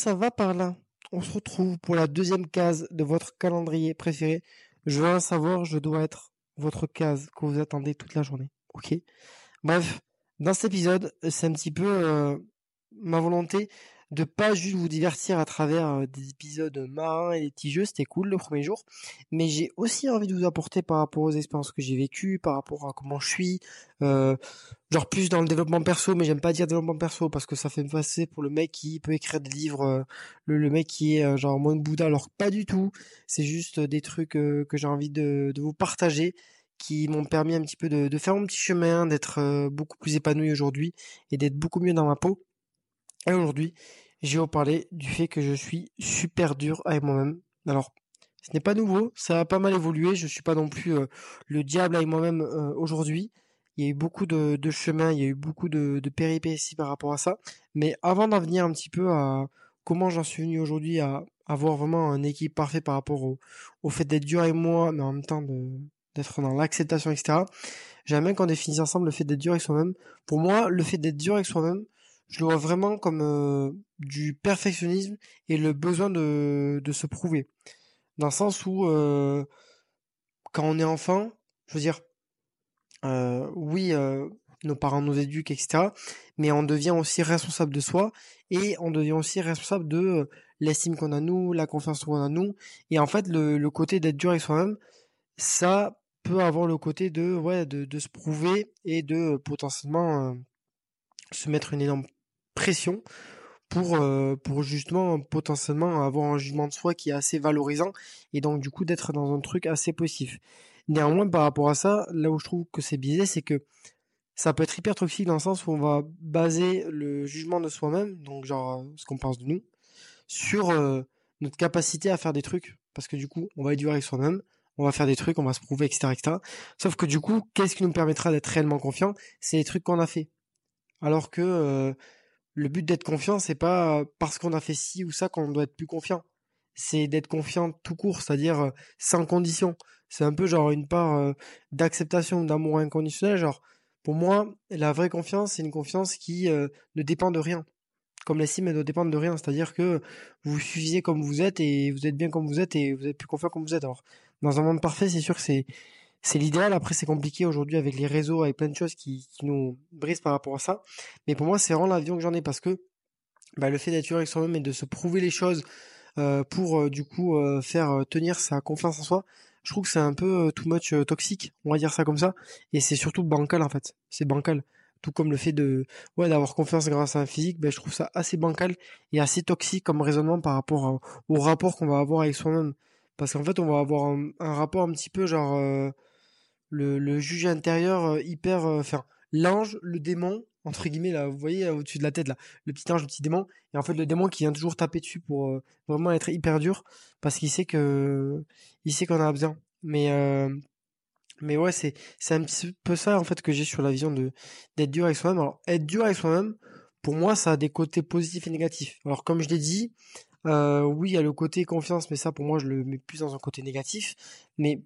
ça va par là On se retrouve pour la deuxième case de votre calendrier préféré. Je veux savoir, je dois être votre case que vous attendez toute la journée. Ok? Bref, dans cet épisode, c'est un petit peu euh, ma volonté de pas juste vous divertir à travers euh, des épisodes marins et des petits jeux, c'était cool le premier jour, mais j'ai aussi envie de vous apporter par rapport aux expériences que j'ai vécues, par rapport à comment je suis, euh, genre plus dans le développement perso, mais j'aime pas dire développement perso parce que ça fait me passer pour le mec qui peut écrire des livres, euh, le, mec qui est genre moins de Bouddha, alors pas du tout, c'est juste des trucs que j'ai envie de, de vous partager qui m'ont permis un petit peu de, de faire mon petit chemin, d'être beaucoup plus épanoui aujourd'hui et d'être beaucoup mieux dans ma peau. Et aujourd'hui, je vais vous parler du fait que je suis super dur avec moi-même. Alors, ce n'est pas nouveau, ça a pas mal évolué. Je suis pas non plus euh, le diable avec moi-même euh, aujourd'hui. Il y a eu beaucoup de, de chemin, il y a eu beaucoup de, de péripéties par rapport à ça. Mais avant d'en venir un petit peu à comment j'en suis venu aujourd'hui à avoir vraiment un équipe parfait par rapport au, au fait d'être dur avec moi, mais en même temps d'être dans l'acceptation, etc. J'aime bien qu'on définisse ensemble le fait d'être dur avec soi-même. Pour moi, le fait d'être dur avec soi-même, je le vois vraiment comme euh, du perfectionnisme et le besoin de, de se prouver. Dans le sens où, euh, quand on est enfant, je veux dire, euh, oui, nos parents nous éduquent, etc. Mais on devient aussi responsable de soi et on devient aussi responsable de l'estime qu'on a nous, la confiance qu'on a nous. Et en fait, le, le côté d'être dur avec soi-même, ça peut avoir le côté de, ouais, de, de se prouver et de potentiellement se mettre une énorme pression pour euh, pour justement potentiellement avoir un jugement de soi qui est assez valorisant et donc du coup d'être dans un truc assez positif. Néanmoins par rapport à ça, là où je trouve que c'est biaisé, c'est que ça peut être hyper toxique dans le sens où on va baser le jugement de soi-même, donc genre ce qu'on pense de nous, sur euh, notre capacité à faire des trucs, parce que du coup on va être dur avec soi-même, on va faire des trucs, on va se prouver, etc., etc. Sauf que du coup, qu'est-ce qui nous permettra d'être réellement confiant? C'est les trucs qu'on a fait. Alors que euh, le but d'être confiant, c'est pas parce qu'on a fait ci ou ça qu'on doit être plus confiant. C'est d'être confiant tout court, c'est-à-dire euh, sans condition. C'est un peu genre une part euh, d'acceptation, d'amour inconditionnel. Genre, pour moi, la vraie confiance, c'est une confiance qui euh, ne dépend de rien. Comme l'estime, elle doit dépendre de rien. C'est-à-dire que vous suffisez comme vous êtes et vous êtes bien comme vous êtes et vous êtes plus confiant comme vous êtes. Alors, dans un monde parfait, c'est sûr que c'est c'est l'idéal. Après, c'est compliqué aujourd'hui avec les réseaux, avec plein de choses qui, nous brisent par rapport à ça. Mais pour moi, c'est vraiment l'avion que j'en ai parce que bah, le fait d'être avec soi-même et de se prouver les choses euh, pour euh, du coup euh, faire tenir sa confiance en soi, je trouve que c'est un peu too much toxique, on va dire ça comme ça. Et c'est surtout bancal en fait. C'est bancal. Tout comme le fait de ouais d'avoir confiance grâce à un physique, ben, je trouve ça assez bancal et assez toxique comme raisonnement par rapport au rapport qu'on va avoir avec soi-même. Parce qu'en fait, on va avoir un rapport un petit peu genre le, le juge intérieur euh, hyper, euh, enfin, l'ange, le démon, entre guillemets, là, vous voyez, au-dessus de la tête, là, le petit ange, le petit démon, et en fait, le démon qui vient toujours taper dessus pour euh, vraiment être hyper dur, parce qu'il sait que, il sait qu'on a besoin. Mais, mais ouais, c'est, c'est un petit peu ça, en fait, que j'ai sur la vision de, d'être dur avec soi-même. Alors, être dur avec soi-même, pour moi, ça a des côtés positifs et négatifs. Alors, comme je l'ai dit, oui, il y a le côté confiance, mais ça, pour moi, je le mets plus dans un côté négatif. Mais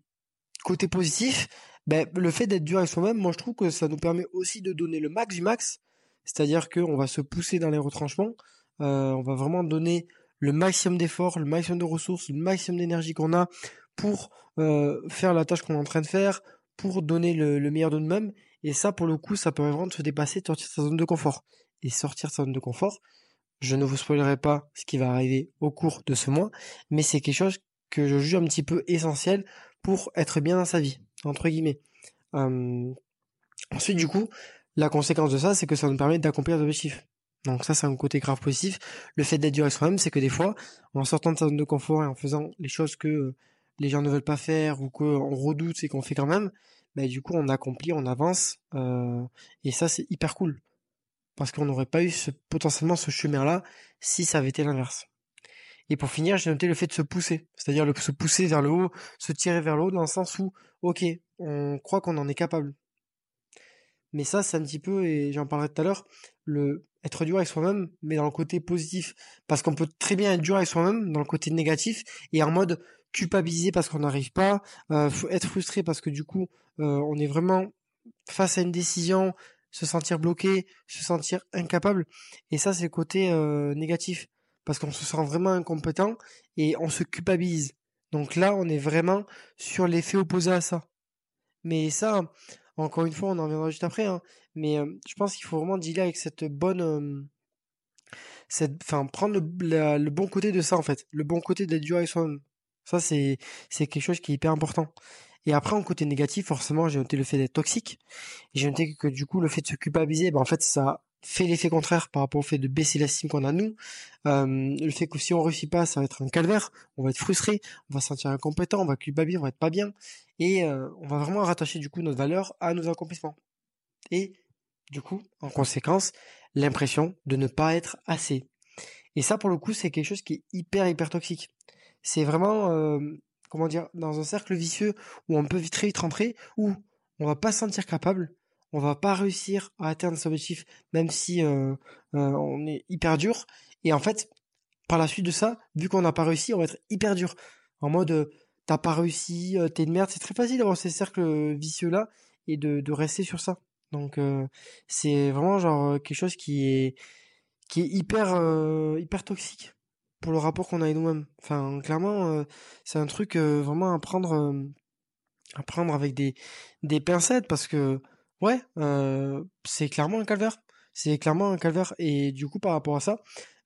côté positif, ben, le fait d'être dur avec soi-même, moi je trouve que ça nous permet aussi de donner le max du max, c'est-à-dire qu'on va se pousser dans les retranchements, euh, on va vraiment donner le maximum d'efforts, le maximum de ressources, le maximum d'énergie qu'on a pour euh, faire la tâche qu'on est en train de faire, pour donner le, meilleur de nous-mêmes. Et ça, pour le coup, ça permet vraiment de se dépasser, de sortir de sa zone de confort. Et sortir de sa zone de confort, je ne vous spoilerai pas ce qui va arriver au cours de ce mois, mais c'est quelque chose que je juge un petit peu essentiel pour être bien dans sa vie entre guillemets. Euh, ensuite, du coup, la conséquence de ça, c'est que ça nous permet d'accomplir des objectifs. Donc ça, c'est un côté grave positif. Le fait d'être dur avec soi-même, c'est que des fois, en sortant de sa zone de confort et en faisant les choses que les gens ne veulent pas faire ou qu'on redoute et qu'on fait quand même, bah, du coup, on accomplit, on avance. Euh, et ça, c'est hyper cool. Parce qu'on n'aurait pas eu potentiellement ce chemin-là si ça avait été l'inverse. Et pour finir, j'ai noté le fait de se pousser, c'est-à-dire se pousser vers le haut, se tirer vers le haut dans le sens où, ok, on croit qu'on en est capable. Mais ça, c'est un petit peu, et j'en parlerai tout à l'heure, le être dur avec soi-même, mais dans le côté positif. Parce qu'on peut très bien être dur avec soi-même dans le côté négatif et en mode culpabiliser parce qu'on n'arrive pas, euh, être frustré parce que du coup, euh, on est vraiment face à une décision, se sentir bloqué, se sentir incapable. Et ça, c'est le côté euh, négatif. Parce qu'on se sent vraiment incompétent et on se culpabilise. Donc là, on est vraiment sur l'effet opposé à ça. Mais ça, encore une fois, on en reviendra juste après. Hein, mais euh, je pense qu'il faut vraiment dealer avec cette bonne, euh, cette, enfin, prendre le, bon côté de ça en fait, le bon côté d'être dur avec. Ça, c'est, c'est quelque chose qui est hyper important. Et après, en côté négatif, forcément, j'ai noté le fait d'être toxique. J'ai noté que, du coup, le fait de se culpabiliser, ben, en fait, ça fait l'effet contraire par rapport au fait de baisser l'estime qu'on a nous. Euh, le fait que si on réussit pas, ça va être un calvaire, on va être frustré, on va se sentir incompétent, on va culpabiliser, on va être pas bien. Et euh, on va vraiment rattacher, du coup, notre valeur à nos accomplissements. Et, du coup, en conséquence, l'impression de ne pas être assez. Et ça, pour le coup, c'est quelque chose qui est hyper, hyper toxique. C'est vraiment, euh, comment dire, dans un cercle vicieux où on peut très vite rentrer, où on va pas se sentir capable, on va pas réussir à atteindre ses objectifs, même si euh, euh, on est hyper dur. Et en fait, par la suite de ça, vu qu'on n'a pas réussi, on va être hyper dur. En mode, t'as pas réussi, t'es une merde. C'est très facile d'avoir ces cercles vicieux là et de, de rester sur ça. Donc c'est vraiment genre quelque chose qui est qui est hyper hyper toxique pour le rapport qu'on a avec nous-mêmes. Enfin, clairement, euh, c'est un truc euh, vraiment à prendre, euh, à prendre avec des, des pincettes parce que, ouais, c'est clairement un calvaire. C'est clairement un calvaire. Et du coup, par rapport à ça,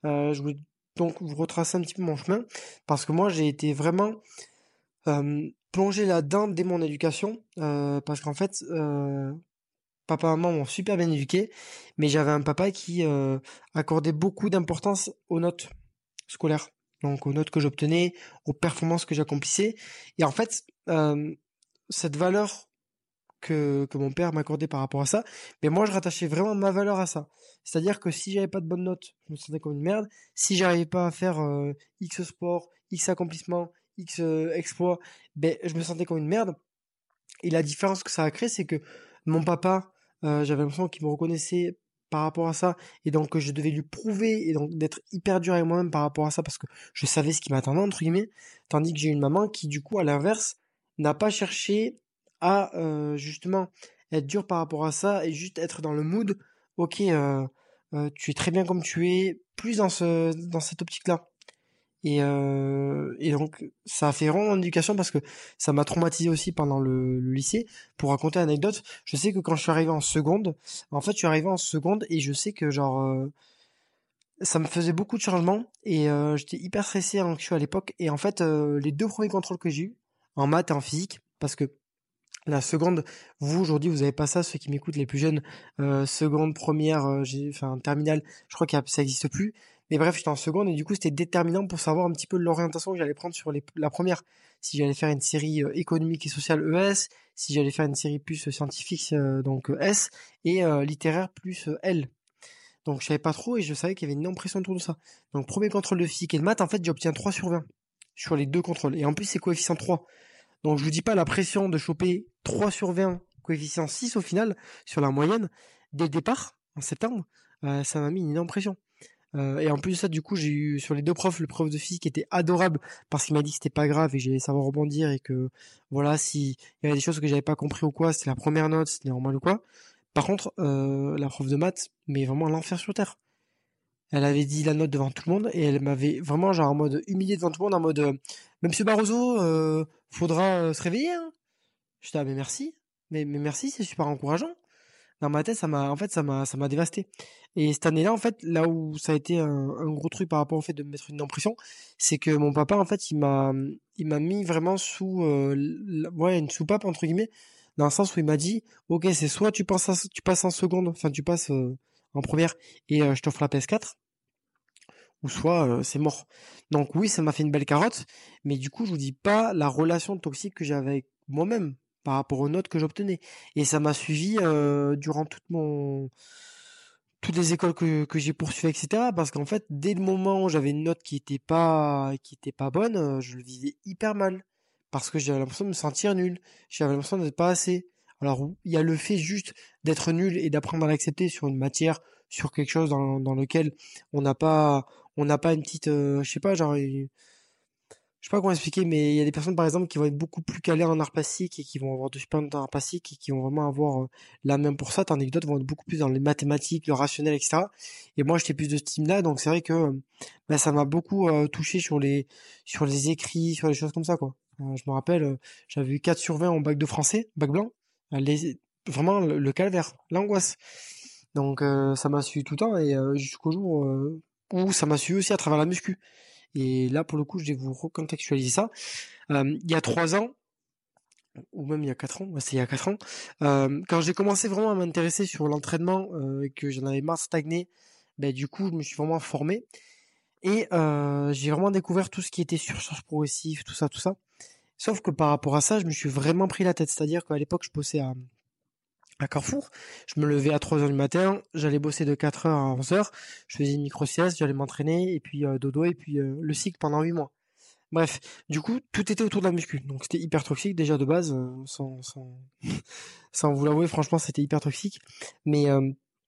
je voulais donc vous retracer un petit peu mon chemin parce que moi, j'ai été vraiment plongé là-dedans dès mon éducation parce qu'en fait, papa et maman m'ont super bien éduqué, mais j'avais un papa qui accordait beaucoup d'importance aux notes scolaire, donc aux notes que j'obtenais, aux performances que j'accomplissais. Et en fait, euh, cette valeur que, que mon père m'accordait par rapport à ça, mais moi je rattachais vraiment ma valeur à ça. C'est-à-dire que si j'avais pas de bonnes notes, je me sentais comme une merde. Si j'arrivais pas à faire euh, X sport, X accomplissement, X euh, exploit, ben je me sentais comme une merde. Et la différence que ça a créé, c'est que mon papa, j'avais l'impression qu'il me reconnaissait par rapport à ça et donc je devais lui prouver et donc d'être hyper dur avec moi-même par rapport à ça parce que je savais ce qui m'attendait entre guillemets tandis que j'ai une maman qui du coup à l'inverse n'a pas cherché à euh, justement être dur par rapport à ça et juste être dans le mood ok euh, euh, tu es très bien comme tu es plus dans ce dans cette optique là et, euh, et donc, ça a fait vraiment mon éducation parce que ça m'a traumatisé aussi pendant le, lycée. Pour raconter une anecdote, je sais que quand je suis arrivé en seconde, en fait, je suis arrivé en seconde et je sais que genre, euh, ça me faisait beaucoup de changements et euh, j'étais hyper stressé, anxieux à l'époque. Et en fait, euh, les deux premiers contrôles que j'ai eu, en maths et en physique, parce que la seconde, vous aujourd'hui, vous avez pas ça, ceux qui m'écoutent, les plus jeunes, euh, seconde, première, j'ai, enfin terminale, je crois que ça existe plus. Mais bref, j'étais en seconde et du coup, c'était déterminant pour savoir un petit peu l'orientation que j'allais prendre sur la première. Si j'allais faire une série euh, économique et sociale ES, si j'allais faire une série plus euh, scientifique, euh, donc S, et littéraire plus L. Donc je savais pas trop et je savais qu'il y avait une énorme pression autour de ça. Donc premier contrôle de physique et de maths, en fait, j'obtiens 3 sur 20 sur les deux contrôles. Et en plus, c'est coefficient 3. Donc je vous dis pas la pression de choper 3 sur 20, coefficient 6 au final, sur la moyenne, dès le départ, en septembre, ça m'a mis une énorme pression. Euh, et en plus de ça, du coup, j'ai eu sur les deux profs, le prof de physique était adorable parce qu'il m'a dit que c'était pas grave et que j'allais savoir rebondir et que voilà, s'il y avait des choses que j'avais pas compris ou quoi, c'était la première note, c'était normal ou quoi. Par contre, euh, la prof de maths, mais vraiment l'enfer sur terre. Elle avait dit la note devant tout le monde et elle m'avait vraiment genre en mode humilié devant tout le monde, en mode euh, Monsieur Barroso, euh, faudra se réveiller. Hein. J'étais ah mais merci, mais, mais merci, c'est super encourageant dans ma tête, ça m'a, en fait, ça m'a, ça m'a dévasté. Et cette année-là, en fait, là où ça a été un, gros truc par rapport au fait de me mettre une impression, c'est que mon papa, en fait, il m'a, il m'a mis vraiment sous, euh, une soupape entre guillemets, dans le sens où il m'a dit, ok, c'est soit tu passes, tu passes en seconde, enfin, tu passes euh, en première et euh, je t'offre la PS4, ou soit c'est mort. Donc oui, ça m'a fait une belle carotte, mais du coup, je vous dis pas la relation toxique que j'avais avec moi-même par rapport aux notes que j'obtenais. Et ça m'a suivi durant toute mon toutes les écoles que, j'ai poursuivies, etc. Parce qu'en fait, dès le moment où j'avais une note qui était pas qui était pas bonne, je le vivais hyper mal. Parce que j'avais l'impression de me sentir nul. J'avais l'impression d'être pas assez. Alors, il y a le fait juste d'être nul et d'apprendre à l'accepter sur une matière, sur quelque chose dans, dans lequel on n'a pas, on n'a pas une petite, euh, je sais pas, genre, je sais pas comment expliquer, mais il y a des personnes par exemple qui vont être beaucoup plus calées en art plastique et qui vont avoir de super en art plastique et qui vont vraiment avoir euh, la main pour ça, tandis vont être beaucoup plus dans les mathématiques, le rationnel, etc. Et moi j'étais plus de ce team-là, donc c'est vrai que bah, ça m'a beaucoup euh, touché sur les sur les écrits, sur les choses comme ça quoi. Euh, je me rappelle, j'avais eu 4 sur 20 en bac de français, bac blanc, les, vraiment le, calvaire, l'angoisse. Donc ça m'a suivi tout le temps et jusqu'au jour où ça m'a suivi aussi à travers la muscu. Et là, pour le coup, je vais vous recontextualiser ça. Euh, il y a trois ans, ou même il y a quatre ans, c'est il y a quatre ans, euh, quand j'ai commencé vraiment à m'intéresser sur l'entraînement euh, et que j'en avais marre de stagner, ben, du coup, je me suis vraiment formé. Et j'ai vraiment découvert tout ce qui était surcharge progressive, tout ça, tout ça. Sauf que par rapport à ça, je me suis vraiment pris la tête. C'est-à-dire qu'à l'époque, je bossais à, à Carrefour. Je me levais à 3 heures du matin, j'allais bosser de 4 heures à 11 heures, je faisais une micro-sieste, j'allais m'entraîner, et puis euh, dodo, et puis euh, le cycle pendant 8 mois. Bref, du coup, tout était autour de la muscu. Donc c'était hyper toxique déjà de base, euh, sans, vous l'avouer, franchement, c'était hyper toxique. Mais,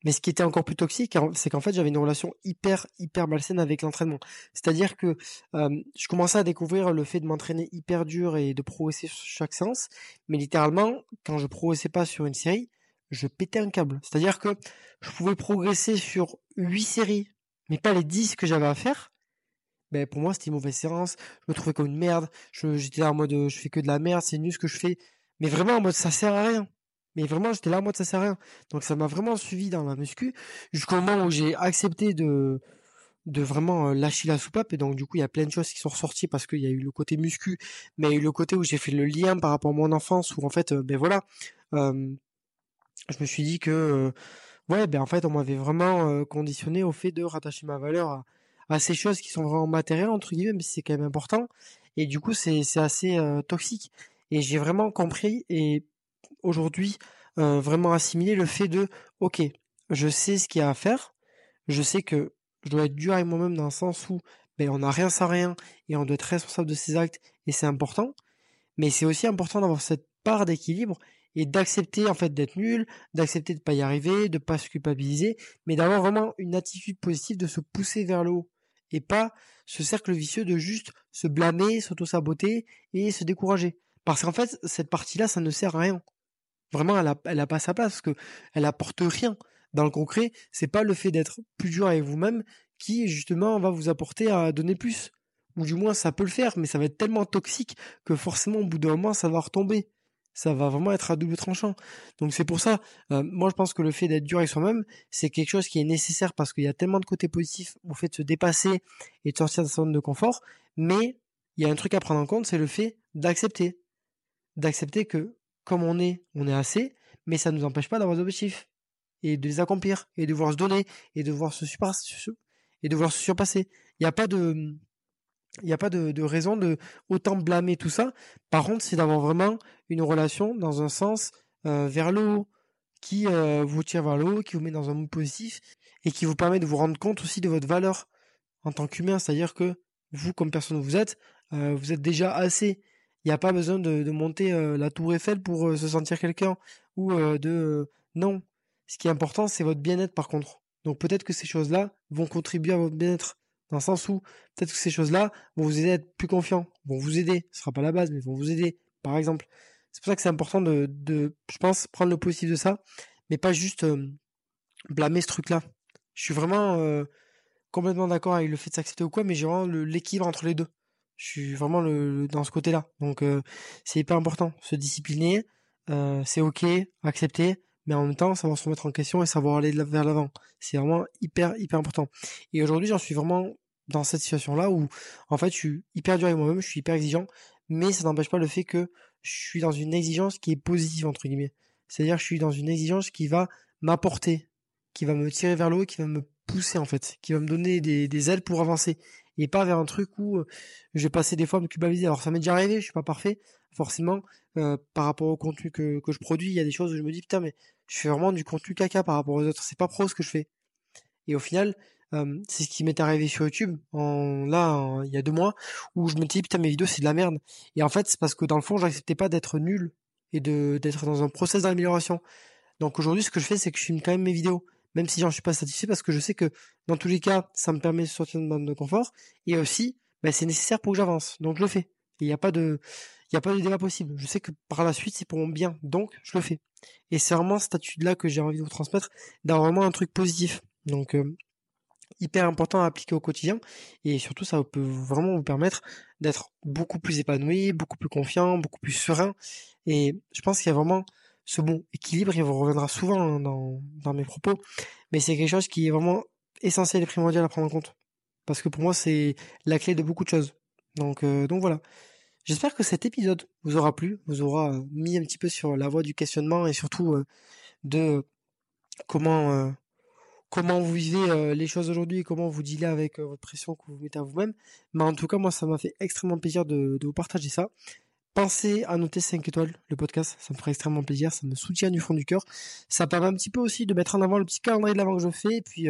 mais ce qui était encore plus toxique, c'est qu'en fait, j'avais une relation hyper, hyper malsaine avec l'entraînement. C'est-à-dire que je commençais à découvrir le fait de m'entraîner hyper dur et de progresser sur chaque séance. Mais littéralement, quand je progressais pas sur une série, je pétais un câble. C'est-à-dire que je pouvais progresser sur 8 séries, mais pas les 10 que j'avais à faire. Ben, pour moi, c'était une mauvaise séance. Je me trouvais comme une merde. J'étais là en mode, je fais que de la merde, c'est nul ce que je fais. Mais vraiment en mode, ça sert à rien. Mais vraiment, j'étais là en mode, ça sert à rien. Donc, ça m'a vraiment suivi dans la muscu jusqu'au moment où j'ai accepté de, de vraiment euh, lâcher la soupape. Et donc, du coup, il y a plein de choses qui sont ressorties parce qu'il y a eu le côté muscu, mais il y a eu le côté où j'ai fait le lien par rapport à mon enfance où en fait, euh, ben voilà, euh, je me suis dit que euh, ouais ben en fait on m'avait vraiment euh, conditionné au fait de rattacher ma valeur à, ces choses qui sont vraiment matérielles entre guillemets mais c'est quand même important. Et du coup c'est assez euh, toxique. Et j'ai vraiment compris et aujourd'hui vraiment assimilé le fait de ok je sais ce qu'il y a à faire. Je sais que je dois être dur avec moi-même dans le sens où ben on n'a rien sans rien et on doit être responsable de ses actes et c'est important. Mais c'est aussi important d'avoir cette part d'équilibre et d'accepter en fait d'être nul, d'accepter de pas y arriver, de pas se culpabiliser, mais d'avoir vraiment une attitude positive, de se pousser vers le haut et pas ce cercle vicieux de juste se blâmer, s'auto-saboter et se décourager. Parce qu'en fait, cette partie-là, ça ne sert à rien. Vraiment, elle a, elle pas sa place parce que elle apporte rien. Dans le concret, c'est pas le fait d'être plus dur avec vous-même qui justement va vous apporter à donner plus. Ou du moins, ça peut le faire, mais ça va être tellement toxique que forcément, au bout d'un moment, ça va retomber ça va vraiment être à double tranchant. Donc c'est pour ça, euh, moi je pense que le fait d'être dur avec soi-même, c'est quelque chose qui est nécessaire parce qu'il y a tellement de côtés positifs au fait de se dépasser et de sortir de sa zone de confort, mais il y a un truc à prendre en compte, c'est le fait d'accepter. D'accepter que comme on est, on est assez, mais ça ne nous empêche pas d'avoir des objectifs et de les accomplir et de voir se donner et de voir se et de voir se surpasser. Il n'y a pas de il n'y a pas de, raison de autant blâmer tout ça. Par contre, c'est d'avoir vraiment une relation dans un sens euh, vers le haut, qui euh, vous tire vers le haut, qui vous met dans un mood positif et qui vous permet de vous rendre compte aussi de votre valeur en tant qu'humain. C'est-à-dire que vous, comme personne que vous êtes, euh, vous êtes déjà assez. Il n'y a pas besoin de, de monter la tour Eiffel pour se sentir quelqu'un ou de... non. Ce qui est important, c'est votre bien-être par contre. Donc peut-être que ces choses-là vont contribuer à votre bien-être dans le sens où peut-être que ces choses-là vont vous aider à être plus confiant, vont vous aider, ce sera pas la base, mais vont vous aider, par exemple. C'est pour ça que c'est important de, je pense, prendre le positif de ça, mais pas juste euh, blâmer ce truc-là. Je suis vraiment euh, complètement d'accord avec le fait de s'accepter ou quoi, mais j'ai vraiment l'équilibre entre les deux. Je suis vraiment le, dans ce côté-là. Donc euh, c'est hyper important. Se discipliner, c'est ok, accepter, mais en même temps savoir se remettre en question et savoir aller vers l'avant. C'est vraiment hyper hyper important. Et aujourd'hui j'en suis vraiment dans cette situation-là où en fait je suis hyper dur avec moi-même, je suis hyper exigeant, mais ça n'empêche pas le fait que je suis dans une exigence qui est positive entre guillemets. C'est-à-dire je suis dans une exigence qui va m'apporter, qui va me tirer vers le haut, qui va me pousser en fait, qui va me donner des, des ailes pour avancer et pas vers un truc où euh, je vais passer des fois à me culpabiliser. Alors ça m'est déjà arrivé, je suis pas parfait, forcément, euh, par rapport au contenu que, que je produis, il y a des choses où je me dis putain mais je fais vraiment du contenu caca par rapport aux autres, c'est pas pro ce que je fais. Et au final, euh, c'est ce qui m'est arrivé sur YouTube en là il y a deux mois où je me dis putain mes vidéos c'est de la merde. Et en fait c'est parce que dans le fond j'acceptais pas d'être nul et de d'être dans un process d'amélioration. Donc aujourd'hui ce que je fais c'est que je filme quand même mes vidéos même si j'en suis pas satisfait parce que je sais que dans tous les cas ça me permet de sortir de ma zone confort et aussi ben, c'est nécessaire pour que j'avance. Donc je le fais. Il n'y a pas de, il y a pas de débat possible. Je sais que par la suite c'est pour mon bien, donc je le fais. Et c'est vraiment cette attitude-là que j'ai envie de vous transmettre, d'avoir vraiment un truc positif. Donc euh, hyper important à appliquer au quotidien et surtout ça peut vraiment vous permettre d'être beaucoup plus épanoui, beaucoup plus confiant, beaucoup plus serein et je pense qu'il y a vraiment ce bon équilibre, il vous reviendra souvent dans, dans mes propos, mais c'est quelque chose qui est vraiment essentiel et primordial à prendre en compte parce que pour moi c'est la clé de beaucoup de choses. Donc euh, donc voilà. J'espère que cet épisode vous aura plu, vous aura euh, mis un petit peu sur la voie du questionnement et surtout euh, de comment comment vous vivez les choses aujourd'hui, comment vous dealez avec votre pression que vous mettez à vous-même. Mais en tout cas, moi, ça m'a fait extrêmement plaisir de, de, vous partager ça. Pensez à noter 5 étoiles le podcast, ça me ferait extrêmement plaisir, ça me soutient du fond du cœur. Ça permet un petit peu aussi de mettre en avant le petit calendrier de l'avant que je fais et puis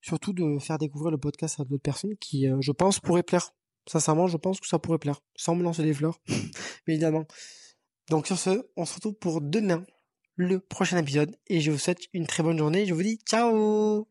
surtout de faire découvrir le podcast à d'autres personnes qui, je pense, pourraient plaire. Sincèrement, je pense que ça pourrait plaire, sans me lancer des fleurs, mais évidemment. Donc sur ce, on se retrouve pour demain, le prochain épisode, et je vous souhaite une très bonne journée. Je vous dis ciao